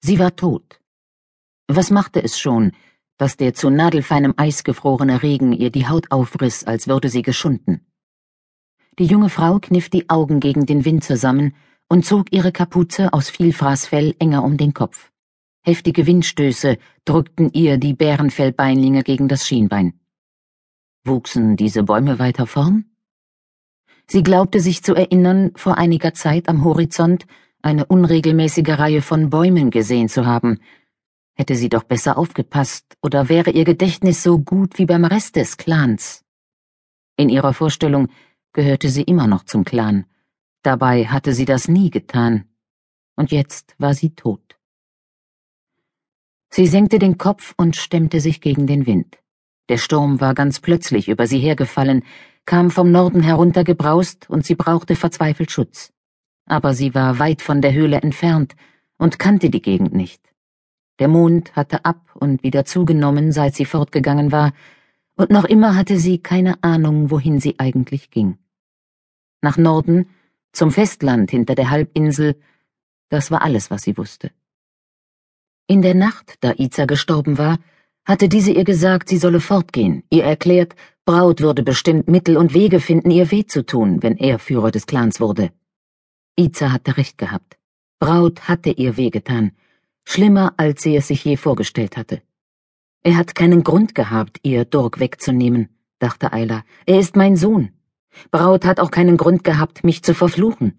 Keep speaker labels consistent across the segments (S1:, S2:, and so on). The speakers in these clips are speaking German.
S1: Sie war tot. Was machte es schon, dass der zu nadelfeinem Eis gefrorene Regen ihr die Haut aufriss, als würde sie geschunden? Die junge Frau kniff die Augen gegen den Wind zusammen und zog ihre Kapuze aus Vielfraßfell enger um den Kopf. Heftige Windstöße drückten ihr die Bärenfellbeinlinge gegen das Schienbein. Wuchsen diese Bäume weiter vorn? Sie glaubte sich zu erinnern, vor einiger Zeit am Horizont eine unregelmäßige Reihe von Bäumen gesehen zu haben. Hätte sie doch besser aufgepasst, oder wäre ihr Gedächtnis so gut wie beim Rest des Clans? In ihrer Vorstellung gehörte sie immer noch zum Clan. Dabei hatte sie das nie getan. Und jetzt war sie tot. Sie senkte den Kopf und stemmte sich gegen den Wind. Der Sturm war ganz plötzlich über sie hergefallen, kam vom Norden heruntergebraust und sie brauchte verzweifelt Schutz. Aber sie war weit von der Höhle entfernt und kannte die Gegend nicht. Der Mond hatte ab und wieder zugenommen, seit sie fortgegangen war, und noch immer hatte sie keine Ahnung, wohin sie eigentlich ging. Nach Norden, zum Festland hinter der Halbinsel, das war alles, was sie wusste. In der Nacht, da Iza gestorben war, hatte diese ihr gesagt, sie solle fortgehen, ihr erklärt, Braut würde bestimmt Mittel und Wege finden, ihr weh zu tun, wenn er Führer des Clans wurde. Iza hatte recht gehabt. Braut hatte ihr wehgetan, schlimmer, als sie es sich je vorgestellt hatte. Er hat keinen Grund gehabt, ihr Dork wegzunehmen, dachte Ayla. Er ist mein Sohn. Braut hat auch keinen Grund gehabt, mich zu verfluchen.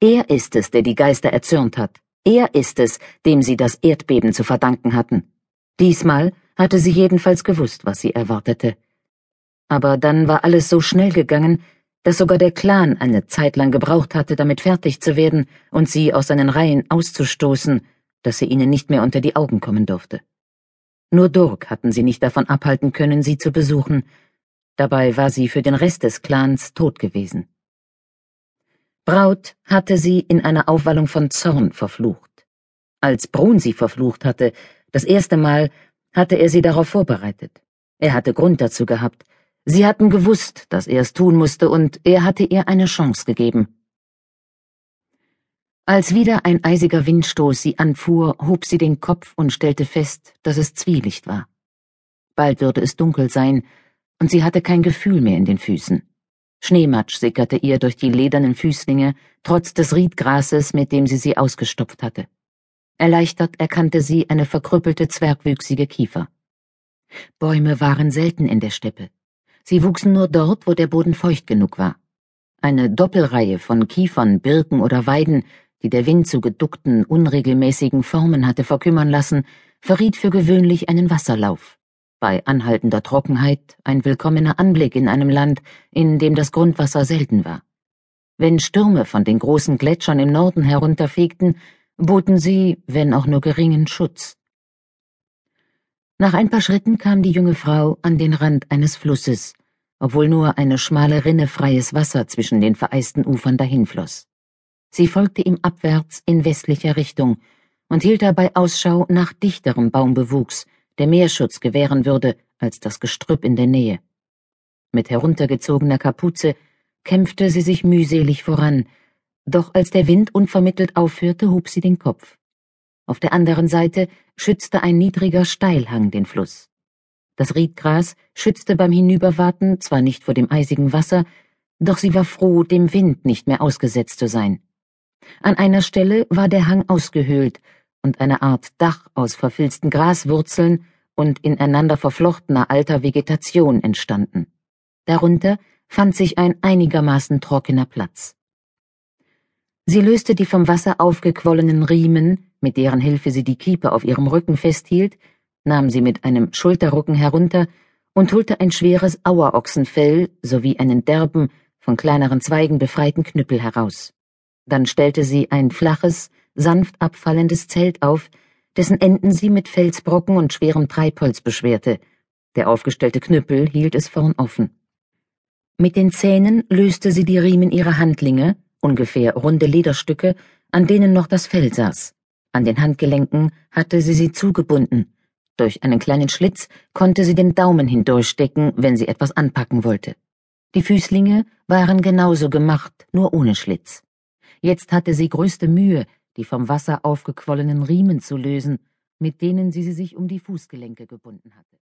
S1: Er ist es, der die Geister erzürnt hat. Er ist es, dem sie das Erdbeben zu verdanken hatten. Diesmal hatte sie jedenfalls gewusst, was sie erwartete. Aber dann war alles so schnell gegangen, dass sogar der Clan eine Zeit lang gebraucht hatte, damit fertig zu werden und sie aus seinen Reihen auszustoßen, dass sie ihnen nicht mehr unter die Augen kommen durfte. Nur Durk hatten sie nicht davon abhalten können, sie zu besuchen, dabei war sie für den Rest des Clans tot gewesen. Braut hatte sie in einer Aufwallung von Zorn verflucht. Als Brun sie verflucht hatte, das erste Mal, hatte er sie darauf vorbereitet. Er hatte Grund dazu gehabt. Sie hatten gewusst, dass er es tun musste, und er hatte ihr eine Chance gegeben. Als wieder ein eisiger Windstoß sie anfuhr, hob sie den Kopf und stellte fest, dass es Zwielicht war. Bald würde es dunkel sein, und sie hatte kein Gefühl mehr in den Füßen. Schneematsch sickerte ihr durch die ledernen Füßlinge, trotz des Riedgrases, mit dem sie sie ausgestopft hatte. Erleichtert erkannte sie eine verkrüppelte, zwergwüchsige Kiefer. Bäume waren selten in der Steppe. Sie wuchsen nur dort, wo der Boden feucht genug war. Eine Doppelreihe von Kiefern, Birken oder Weiden, die der Wind zu geduckten, unregelmäßigen Formen hatte verkümmern lassen, verriet für gewöhnlich einen Wasserlauf bei anhaltender Trockenheit ein willkommener Anblick in einem Land, in dem das Grundwasser selten war. Wenn Stürme von den großen Gletschern im Norden herunterfegten, boten sie, wenn auch nur geringen, Schutz. Nach ein paar Schritten kam die junge Frau an den Rand eines Flusses, obwohl nur eine schmale Rinne freies Wasser zwischen den vereisten Ufern dahinfloss. Sie folgte ihm abwärts in westlicher Richtung und hielt dabei Ausschau nach dichterem Baumbewuchs, der mehr Schutz gewähren würde als das Gestrüpp in der Nähe. Mit heruntergezogener Kapuze kämpfte sie sich mühselig voran, doch als der Wind unvermittelt aufhörte, hob sie den Kopf. Auf der anderen Seite schützte ein niedriger Steilhang den Fluss. Das Riedgras schützte beim Hinüberwarten zwar nicht vor dem eisigen Wasser, doch sie war froh, dem Wind nicht mehr ausgesetzt zu sein. An einer Stelle war der Hang ausgehöhlt und eine Art Dach aus verfilzten Graswurzeln und ineinander verflochtener alter Vegetation entstanden. Darunter fand sich ein einigermaßen trockener Platz. Sie löste die vom Wasser aufgequollenen Riemen, mit deren Hilfe sie die Kiepe auf ihrem Rücken festhielt, nahm sie mit einem Schulterrucken herunter und holte ein schweres Auerochsenfell sowie einen derben, von kleineren Zweigen befreiten Knüppel heraus. Dann stellte sie ein flaches, sanft abfallendes Zelt auf, dessen Enden sie mit Felsbrocken und schwerem Treibholz beschwerte. Der aufgestellte Knüppel hielt es vorn offen. Mit den Zähnen löste sie die Riemen ihrer Handlinge, ungefähr runde Lederstücke, an denen noch das Fell saß. An den Handgelenken hatte sie sie zugebunden. Durch einen kleinen Schlitz konnte sie den Daumen hindurchstecken, wenn sie etwas anpacken wollte. Die Füßlinge waren genauso gemacht, nur ohne Schlitz. Jetzt hatte sie größte Mühe, die vom Wasser aufgequollenen Riemen zu lösen, mit denen sie sie sich um die Fußgelenke gebunden hatte.